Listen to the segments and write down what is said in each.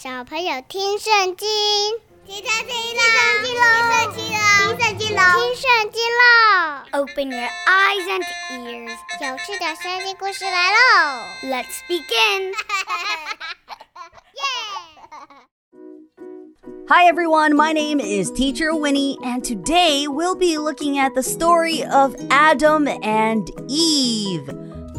小朋友听圣经，听圣经喽，听圣经喽，听圣经喽，听圣经喽。Open your eyes and ears，有趣的圣经故事来喽！Let's begin. Hi everyone, my name is Teacher Winnie, and today we'll be looking at the story of Adam and Eve.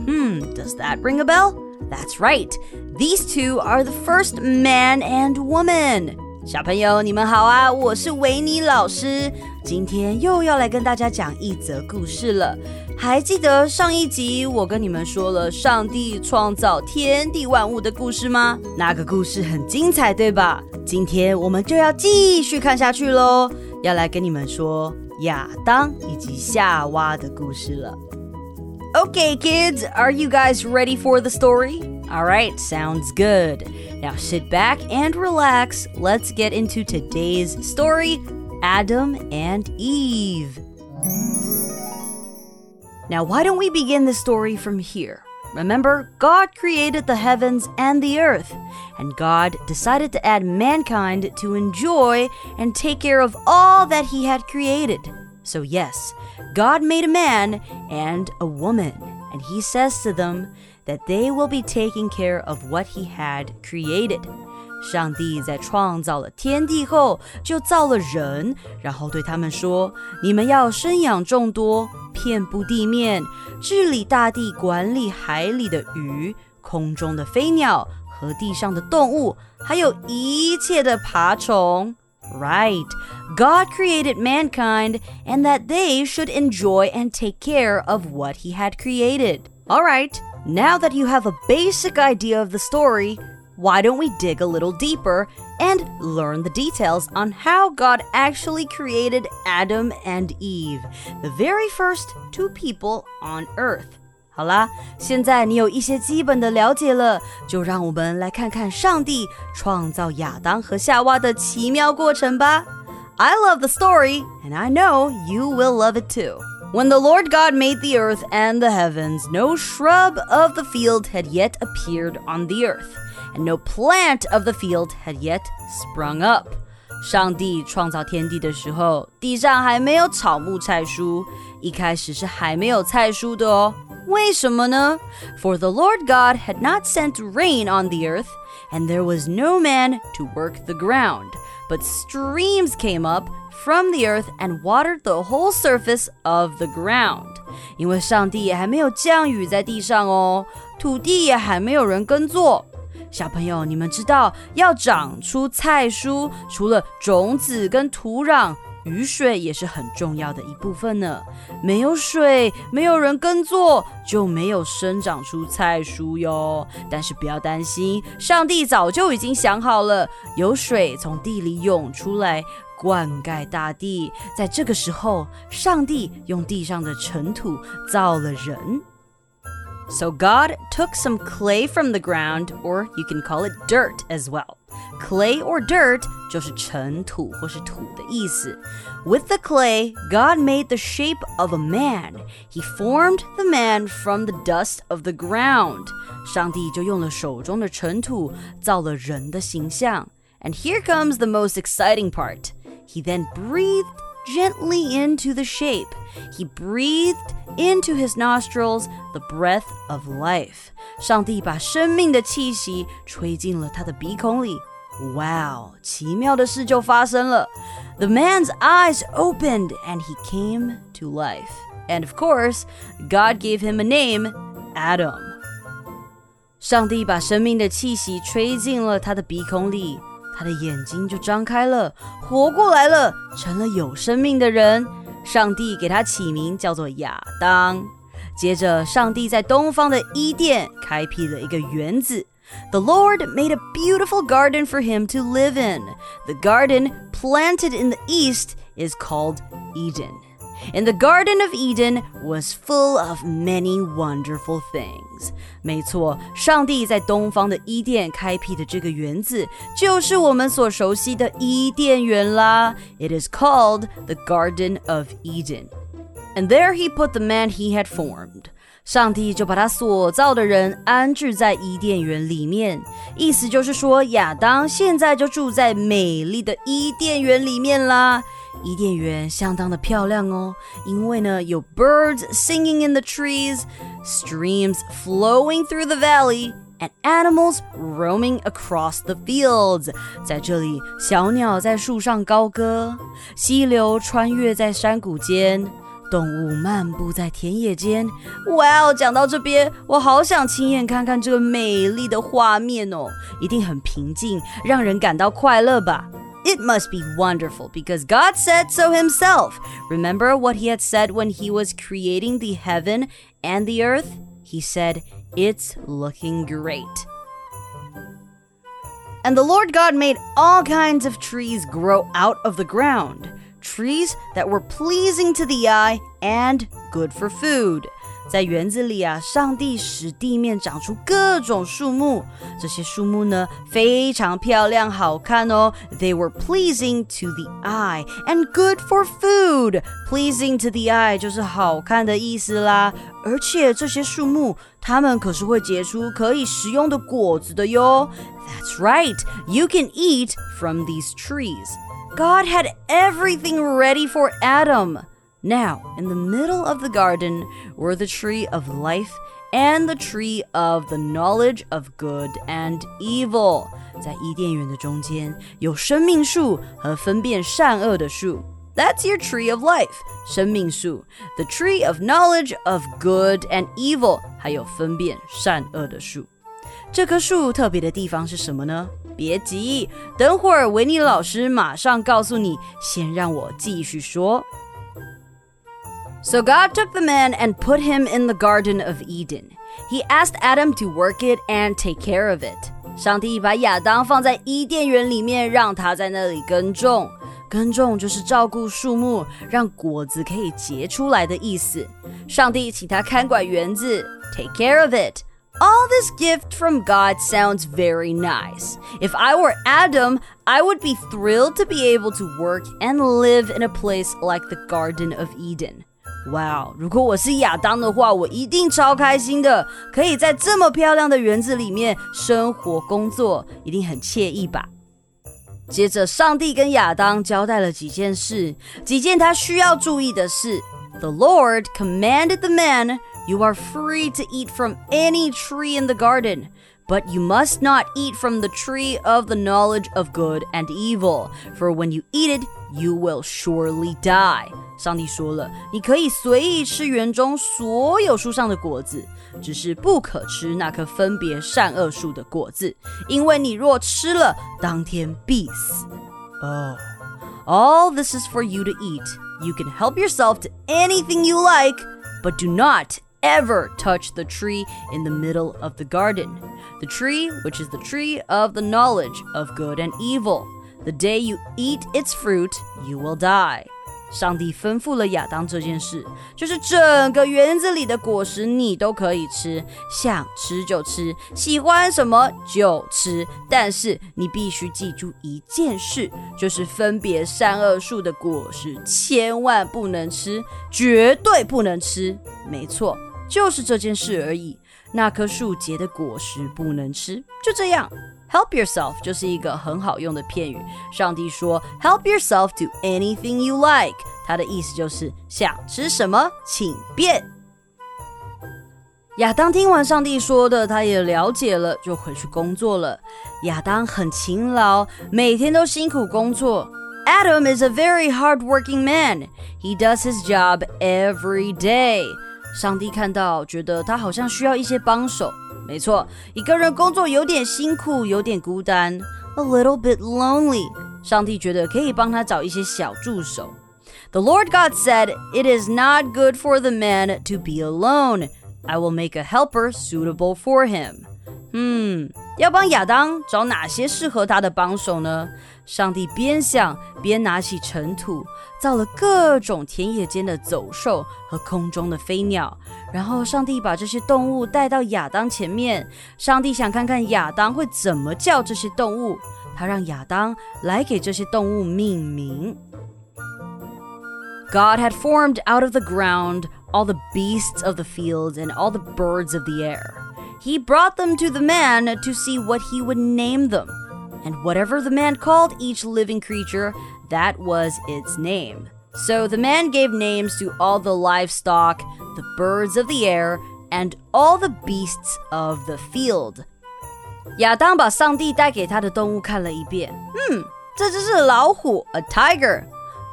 Hmm, does that ring a bell? That's right. These two are the first man and woman. 小朋友，你们好啊！我是维尼老师，今天又要来跟大家讲一则故事了。还记得上一集我跟你们说了上帝创造天地万物的故事吗？那个故事很精彩，对吧？今天我们就要继续看下去喽，要来跟你们说亚当以及夏娃的故事了。Okay, kids, are you guys ready for the story? All right, sounds good. Now sit back and relax. Let's get into today's story Adam and Eve. Now, why don't we begin the story from here? Remember, God created the heavens and the earth, and God decided to add mankind to enjoy and take care of all that He had created. So, yes, God made a man and a woman, and He says to them, that they will be taking care of what he had created. 上帝在创造了天地后，就造了人，然后对他们说：“你们要生养众多，遍布地面，治理大地，管理海里的鱼、空中的飞鸟和地上的动物，还有一切的爬虫。” Right. God created mankind and that they should enjoy and take care of what he had created. All right. Now that you have a basic idea of the story, why don't we dig a little deeper and learn the details on how God actually created Adam and Eve, the very first two people on earth? 好啦，现在你有一些基本的了解了，就让我们来看看上帝创造亚当和夏娃的奇妙过程吧。I love the story, and I know you will love it too. When the Lord God made the earth and the heavens, no shrub of the field had yet appeared on the earth, and no plant of the field had yet sprung up. 上帝创造天地的时候，地上还没有草木菜蔬，一开始是还没有菜蔬的哦。 为什么呢？For the Lord God had not sent rain on the earth, and there was no man to work the ground, but streams came up from the earth and watered the whole surface of the ground. 因为上帝也还没有降雨在地上哦，土地也还没有人耕作。小朋友，你们知道要长出菜蔬，除了种子跟土壤， 雨水也是很重要的一部分呢。没有水，没有人耕作，就没有生长出菜蔬哟。但是不要担心，上帝早就已经想好了，有水从地里涌出来。灌溉大地，在这个时候，上帝用地上的尘土造了人。So God took some clay from the ground, or you can call it dirt as well. Clay or dirt 就是尘土或是土的意思。With the clay, God made the shape of a man. He formed the man from the dust of the ground. 上帝就用了手中的尘土造了人的形象。And here comes the most exciting part. He then breathed gently into the shape. He breathed into his nostrils the breath of life. 上帝把生命的气息吹进了他的鼻孔里。Wow，奇妙的事就发生了。The man's eyes opened and he came to life. And of course, God gave him a name, Adam. 上帝把生命的气息吹进了他的鼻孔里。 他的眼睛就张开了，活过来了，成了有生命的人。上帝给他起名叫做亚当。接着，上帝在东方的伊甸开辟了一个园子。The Lord made a beautiful garden for him to live in. The garden planted in the east is called Eden. And the Garden of Eden was full of many wonderful things. 没错，上帝在东方的伊甸开辟的这个园子，就是我们所熟悉的伊甸园啦。It is called the Garden of Eden. And there he put the man he had formed. 上帝就把他所造的人安置在伊甸园里面，意思就是说，亚当现在就住在美丽的伊甸园里面啦。 伊甸园相当的漂亮哦，因为呢有 birds singing in the trees, streams flowing through the valley, and animals roaming across the fields。在这里，小鸟在树上高歌，溪流穿越在山谷间。动物漫步在田野间。哇哦，讲到这边，我好想亲眼看看这个美丽的画面哦，一定很平静，让人感到快乐吧。It must be wonderful because God said so himself. Remember what he had said when he was creating the heaven and the earth? He said, It's looking great. And the Lord God made all kinds of trees grow out of the ground trees that were pleasing to the eye and good for food. 在园子里啊，上帝使地面长出各种树木，这些树木呢非常漂亮好看哦。They were pleasing to the eye and good for food. Pleasing to the eye 就是好看的意思啦。而且这些树木，它们可是会结出可以食用的果子的哟。That's right, you can eat from these trees. God had everything ready for Adam. Now, in the middle of the garden were the tree of life and the tree of the knowledge of good and evil. 在伊甸园的中间有生命树和分辨善恶的树。That's your tree of life, 生命树. The tree of knowledge of good and evil, 还有分辨善恶的树。这棵树特别的地方是什么呢？别急，等会儿维尼老师马上告诉你。先让我继续说。 So God took the man and put him in the Garden of Eden. He asked Adam to work it and take care of it. 上帝把亚当放在伊甸园里面，让他在那里耕种。耕种就是照顾树木，让果子可以结出来的意思。上帝请他看管园子，take care of it。all this gift from God sounds very nice. If I were Adam, I would be thrilled to be able to work and live in a place like the Garden of Eden. 哇哦，如果我是亚当的话，我一定超开心的。可以在这么漂亮的园子里面生活、工作，一定很惬意吧？接着上帝跟亚当交代了几件事，几件他需要注意的事：The Lord commanded the man，you are free to eat from any tree in the garden。but you must not eat from the tree of the knowledge of good and evil, for when you eat it, you will surely die. 上帝说了，你可以随意吃园中所有树上的果子，只是不可吃那棵分别善恶树的果子，因为你若吃了，当天必死。Oh, all this is for you to eat. You can help yourself to anything you like, but do not ever touch the tree in the middle of the garden. The tree, which is the tree of the knowledge of good and evil. The day you eat its fruit, you will die. 上帝吩咐了亚当这件事，就是整个园子里的果实你都可以吃，想吃就吃，喜欢什么就吃。但是你必须记住一件事，就是分别善恶树的果实千万不能吃，绝对不能吃。没错。 就是这件事而已。那棵树结的果实不能吃，就这样。Help yourself 就是一个很好用的片语。上帝说，Help yourself to anything you like，它的意思就是想吃什么请便。亚当听完上帝说的，他也了解了，就回去工作了。亚当很勤劳，每天都辛苦工作。Adam is a very hardworking man. He does his job every day. 上帝看到，觉得他好像需要一些帮手。没错，一个人工作有点辛苦，有点孤单，a little bit lonely。上帝觉得可以帮他找一些小助手。The Lord God said, "It is not good for the man to be alone. I will make a helper suitable for him." 嗯， 要帮亚当找哪些适合他的帮手呢？上帝边想边拿起尘土，造了各种田野间的走兽和空中的飞鸟。然后，上帝把这些动物带到亚当前面。上帝想看看亚当会怎么叫这些动物。他让亚当来给这些动物命名。God had formed out of the ground all the beasts of the field, and all the birds of the air. He brought them to the man to see what he would name them. And whatever the man called each living creature, that was its name. So the man gave names to all the livestock, the birds of the air, and all the beasts of the field. 亚当把上帝带给他的动物看了一遍。嗯，这只是老虎，a tiger。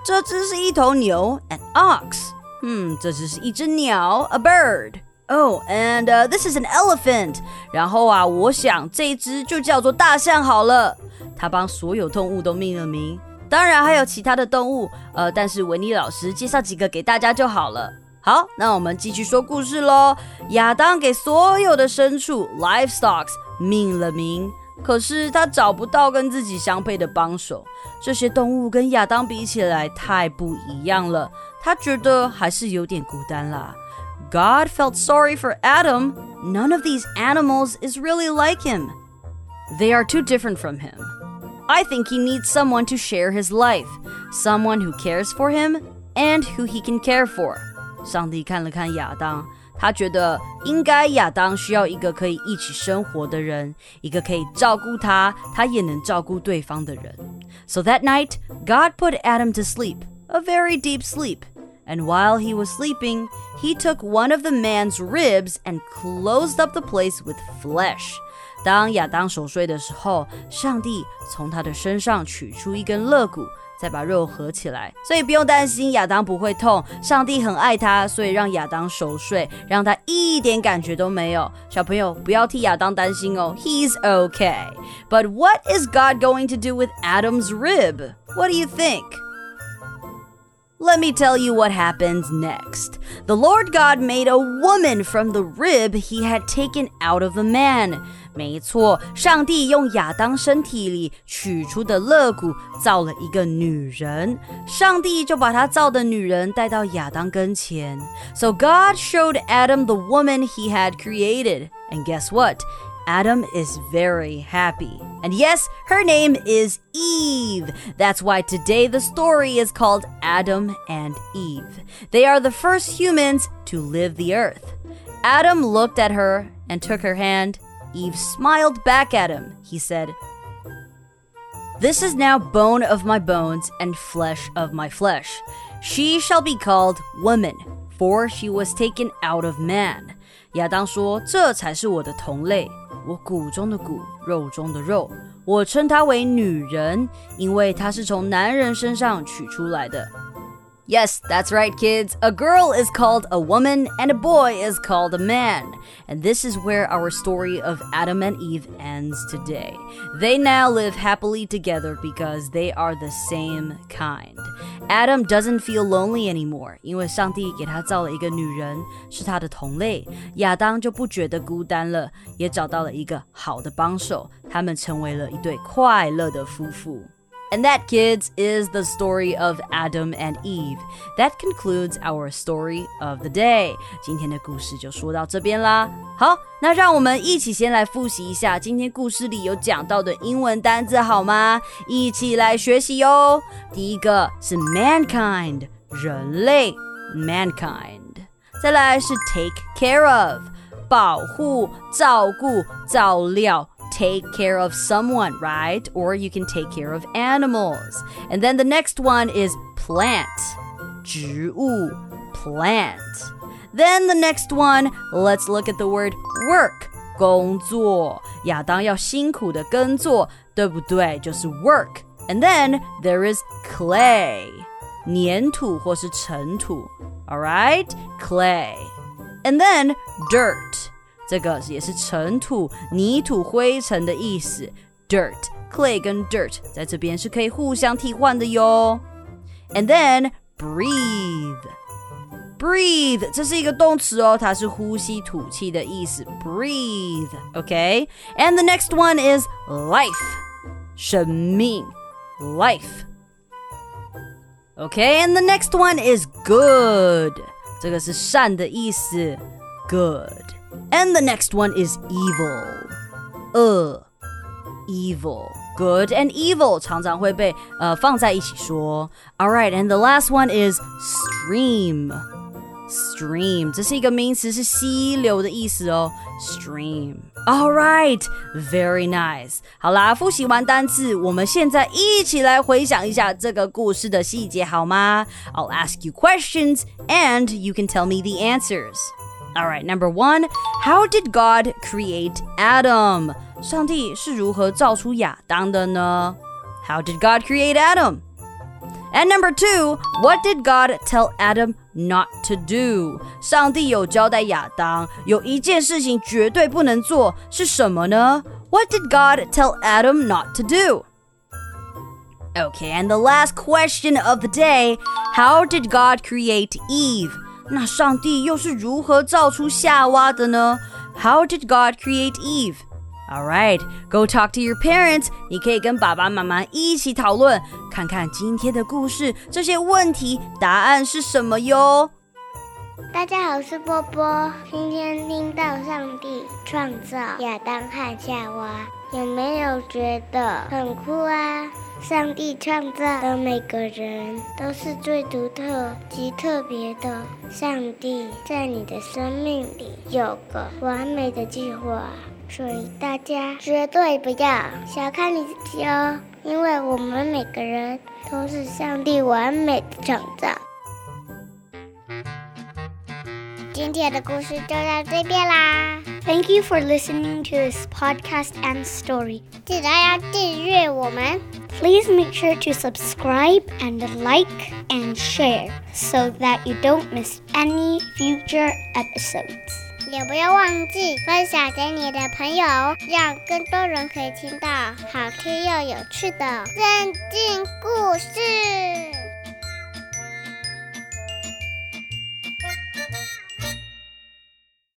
这只是一头牛，an ox。嗯，这只是一只鸟，a bird。 Oh, and、this is an elephant。然后啊，我想这只就叫做大象好了。他帮所有动物都命了名，当然还有其他的动物，呃，但是维尼老师介绍几个给大家就好了。好，那我们继续说故事喽。亚当给所有的牲畜 （livestocks） 命了名，可是他找不到跟自己相配的帮手。这些动物跟亚当比起来太不一样了，他觉得还是有点孤单啦。God felt sorry for Adam. None of these animals is really like him. They are too different from him. I think he needs someone to share his life, someone who cares for him and who he can care for. 上帝看了看亚当，他觉得应该亚当需要一个可以一起生活的人，一个可以照顾他，他也能照顾对方的人。So that night, God put Adam to sleep, a very deep sleep. And while he was sleeping, he took one of the man's ribs and closed up the place with flesh. 当亚当熟睡的时候，上帝从他的身上取出一根肋骨，再把肉合起来。所以不用担心亚当不会痛，上帝很爱他，所以让亚当熟睡，让他一点感觉都没有。小朋友不要替亚当担心哦，He's okay. But what is God going to do with Adam's rib? What do you think? Let me tell you what happens next. The Lord God made a woman from the rib he had taken out of the man. 没错，上帝用亚当身体里取出的肋骨造了一个女人，上帝就把他造的女人带到亚当跟前。So God showed Adam the woman he had created, and guess what? Adam is very happy. And yes, her name is Eve. That's why today the story is called Adam and Eve. They are the first humans to live the earth. Adam looked at her and took her hand. Eve smiled back at him. He said, This is now bone of my bones and flesh of my flesh. She shall be called woman, for she was taken out of man. 亚当说：“这才是我的同类， 我骨中的骨，肉中的肉。我称她为女人，因为她是从男人身上取出来的。” Yes, that's right, kids. A girl is called a woman and a boy is called a man. And this is where our story of Adam and Eve ends today. They now live happily together because they are the same kind. Adam doesn't feel lonely anymore，因为上帝给他造了一个女人，是他的同类。亚当就不觉得孤单了，也找到了一个好的帮手，他们成为了一对快乐的夫妇。 and that, kids, is the story of Adam and Eve. That concludes our story of the day. 今天的故事就说到这边啦。好，那让我们一起先来复习一下今天故事里有讲到的英文单字好吗？一起来学习哟。第一个是 mankind，人类，mankind。再来是 take care of，保护、照顾、照料。 take care of someone, right? Or you can take care of animals. And then the next one is plant. 植物, plant. Then the next one, let's look at the word work. 工作，亚当要辛苦的耕作，对不对？就是 work. And then there is clay. 粘土或是尘土. All right? Clay. And then dirt. 这个也是尘土、泥土、灰尘的意思。Dirt, clay 跟 dirt 在这边是可以互相替换的哟。And then breathe, breathe 这是一个动词哦，它是呼吸、吐气的意思。Breathe, okay? And the next one is life, 生命，life. Okay, and the next one is good. 这个是善的意思，good. And the next one is evil. Uh, evil. Good and evil 常常会被呃放在一起说。All right, and the last one is stream. Stream，这是一个名词，是溪流的意思哦。Stream。All right, very nice. 好啦，复习完单词，我们现在一起来回想一下这个故事的细节，好吗？I'll ask you questions and you can tell me the answers. All right, number one, how did God create Adam? 上帝是如何造出亚当的呢？How did God create Adam? And number two, what did God tell Adam not to do? 上帝有交代亚当有一件事情绝对不能做，是什么呢？What did God tell Adam not to do? Okay, and the last question of the day, how did God create Eve? 那上帝又是如何造出夏娃的呢？How did God create Eve? All right, go talk to your parents. 你可以跟爸爸妈妈一起讨论，看看今天的故事这些问题答案是什么哟。大家好，我是波波。今天听到上帝创造亚当和夏娃，有没有觉得很酷啊？上帝创造的每个人都是最独特及特别的。上帝在你的生命里有个完美的计划。所以大家绝对不要小看你自己哦，因为我们每个人都是上帝完美的创造。今天的故事就到这边啦。Thank you for listening to this podcast and story. 记得要订阅我们。Please make sure to subscribe and like and share so that you don't miss any future episodes. 也不要忘记分享给你的朋友，让更多人可以听到好听又有趣的圣经故事。